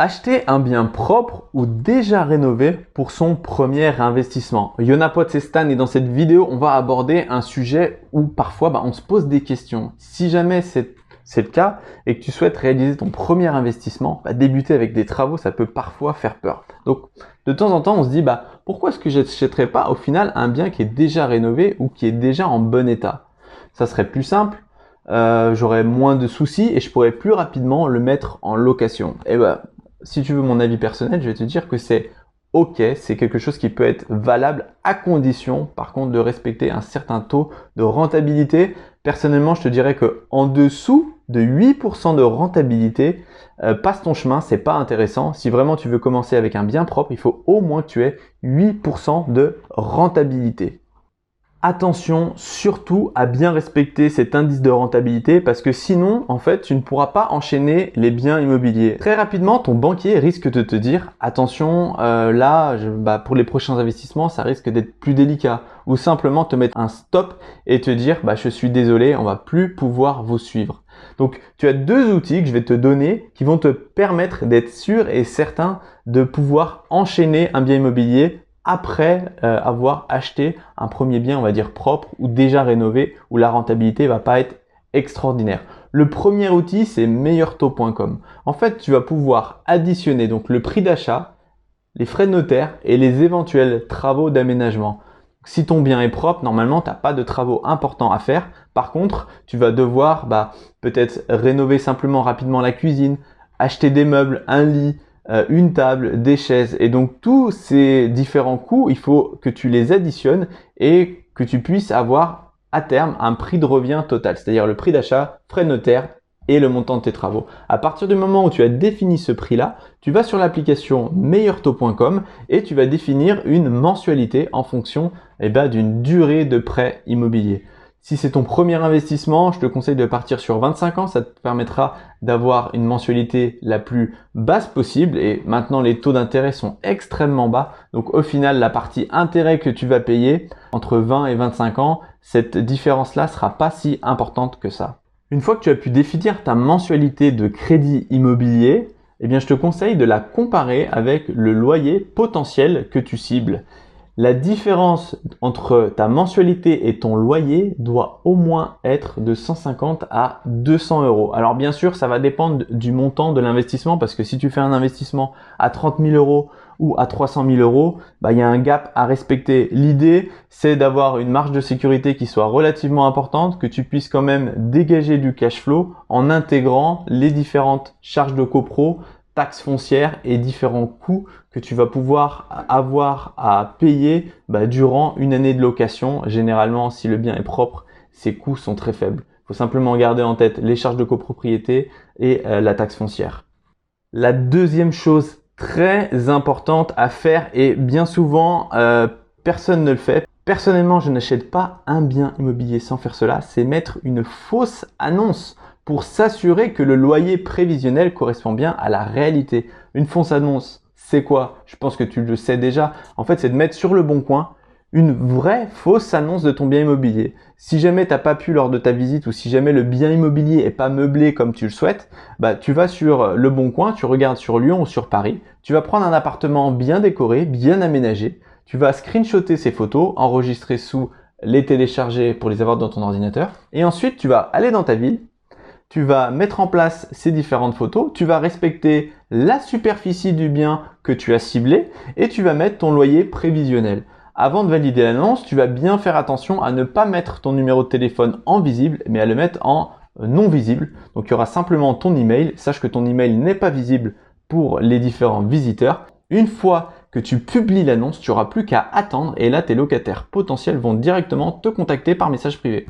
Acheter un bien propre ou déjà rénové pour son premier investissement. Yonapot c'est Stan et dans cette vidéo, on va aborder un sujet où parfois bah, on se pose des questions. Si jamais c'est le cas et que tu souhaites réaliser ton premier investissement, bah, débuter avec des travaux, ça peut parfois faire peur. Donc, de temps en temps, on se dit, bah, pourquoi est-ce que je n'achèterais pas au final un bien qui est déjà rénové ou qui est déjà en bon état? Ça serait plus simple, euh, j'aurais moins de soucis et je pourrais plus rapidement le mettre en location. Et bah, si tu veux mon avis personnel, je vais te dire que c'est ok, c'est quelque chose qui peut être valable à condition, par contre, de respecter un certain taux de rentabilité. Personnellement, je te dirais que en dessous de 8% de rentabilité, euh, passe ton chemin, c'est pas intéressant. Si vraiment tu veux commencer avec un bien propre, il faut au moins que tu aies 8% de rentabilité. Attention surtout à bien respecter cet indice de rentabilité parce que sinon, en fait, tu ne pourras pas enchaîner les biens immobiliers. Très rapidement, ton banquier risque de te dire attention, euh, là, bah, pour les prochains investissements, ça risque d'être plus délicat. Ou simplement te mettre un stop et te dire bah, je suis désolé, on va plus pouvoir vous suivre. Donc, tu as deux outils que je vais te donner qui vont te permettre d'être sûr et certain de pouvoir enchaîner un bien immobilier après euh, avoir acheté un premier bien, on va dire propre ou déjà rénové, où la rentabilité va pas être extraordinaire. Le premier outil, c'est meilleurtaux.com. En fait, tu vas pouvoir additionner donc le prix d'achat, les frais de notaire et les éventuels travaux d'aménagement. Si ton bien est propre, normalement, tu n'as pas de travaux importants à faire. Par contre, tu vas devoir bah, peut-être rénover simplement rapidement la cuisine, acheter des meubles, un lit, une table, des chaises. Et donc tous ces différents coûts, il faut que tu les additionnes et que tu puisses avoir à terme un prix de revient total, c'est-à-dire le prix d'achat, frais de notaire et le montant de tes travaux. À partir du moment où tu as défini ce prix-là, tu vas sur l'application meilleurtaux.com et tu vas définir une mensualité en fonction eh ben, d'une durée de prêt immobilier. Si c'est ton premier investissement, je te conseille de partir sur 25 ans. Ça te permettra d'avoir une mensualité la plus basse possible. Et maintenant, les taux d'intérêt sont extrêmement bas. Donc au final, la partie intérêt que tu vas payer entre 20 et 25 ans, cette différence-là sera pas si importante que ça. Une fois que tu as pu définir ta mensualité de crédit immobilier, eh bien, je te conseille de la comparer avec le loyer potentiel que tu cibles. La différence entre ta mensualité et ton loyer doit au moins être de 150 à 200 euros. Alors bien sûr, ça va dépendre du montant de l'investissement parce que si tu fais un investissement à 30 000 euros ou à 300 000 euros, bah, il y a un gap à respecter. L'idée, c'est d'avoir une marge de sécurité qui soit relativement importante, que tu puisses quand même dégager du cash flow en intégrant les différentes charges de copro, taxes foncières et différents coûts que tu vas pouvoir avoir à payer bah, durant une année de location. Généralement, si le bien est propre, ces coûts sont très faibles. Il faut simplement garder en tête les charges de copropriété et euh, la taxe foncière. La deuxième chose très importante à faire et bien souvent euh, personne ne le fait. Personnellement, je n'achète pas un bien immobilier sans faire cela, c'est mettre une fausse annonce pour s'assurer que le loyer prévisionnel correspond bien à la réalité. Une fausse annonce, c'est quoi? Je pense que tu le sais déjà. En fait, c'est de mettre sur le bon coin une vraie fausse annonce de ton bien immobilier. Si jamais tu n'as pas pu lors de ta visite ou si jamais le bien immobilier est pas meublé comme tu le souhaites, bah tu vas sur le bon coin, tu regardes sur Lyon ou sur Paris, tu vas prendre un appartement bien décoré, bien aménagé, tu vas screenshotter ces photos, enregistrer sous les télécharger pour les avoir dans ton ordinateur et ensuite tu vas aller dans ta ville, tu vas mettre en place ces différentes photos, tu vas respecter la superficie du bien que tu as ciblé et tu vas mettre ton loyer prévisionnel. Avant de valider l'annonce, tu vas bien faire attention à ne pas mettre ton numéro de téléphone en visible, mais à le mettre en non visible. Donc il y aura simplement ton email. Sache que ton email n'est pas visible pour les différents visiteurs. Une fois que tu publies l'annonce, tu n'auras plus qu'à attendre et là tes locataires potentiels vont directement te contacter par message privé.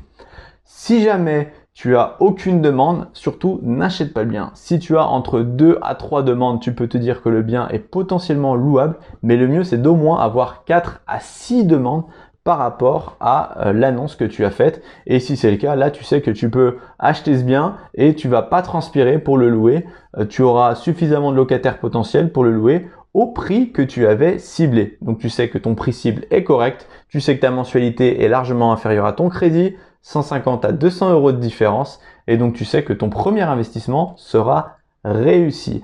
Si jamais tu as aucune demande, surtout n'achète pas le bien. Si tu as entre 2 à 3 demandes, tu peux te dire que le bien est potentiellement louable, mais le mieux c'est d'au moins avoir 4 à 6 demandes par rapport à euh, l'annonce que tu as faite. Et si c'est le cas, là tu sais que tu peux acheter ce bien et tu vas pas transpirer pour le louer. Euh, tu auras suffisamment de locataires potentiels pour le louer au prix que tu avais ciblé. Donc tu sais que ton prix cible est correct, tu sais que ta mensualité est largement inférieure à ton crédit, 150 à 200 euros de différence. Et donc tu sais que ton premier investissement sera réussi.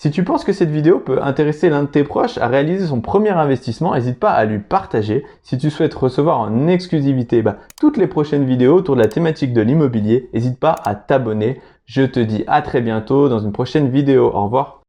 Si tu penses que cette vidéo peut intéresser l'un de tes proches à réaliser son premier investissement, n'hésite pas à lui partager. Si tu souhaites recevoir en exclusivité bah, toutes les prochaines vidéos autour de la thématique de l'immobilier, n'hésite pas à t'abonner. Je te dis à très bientôt dans une prochaine vidéo. Au revoir.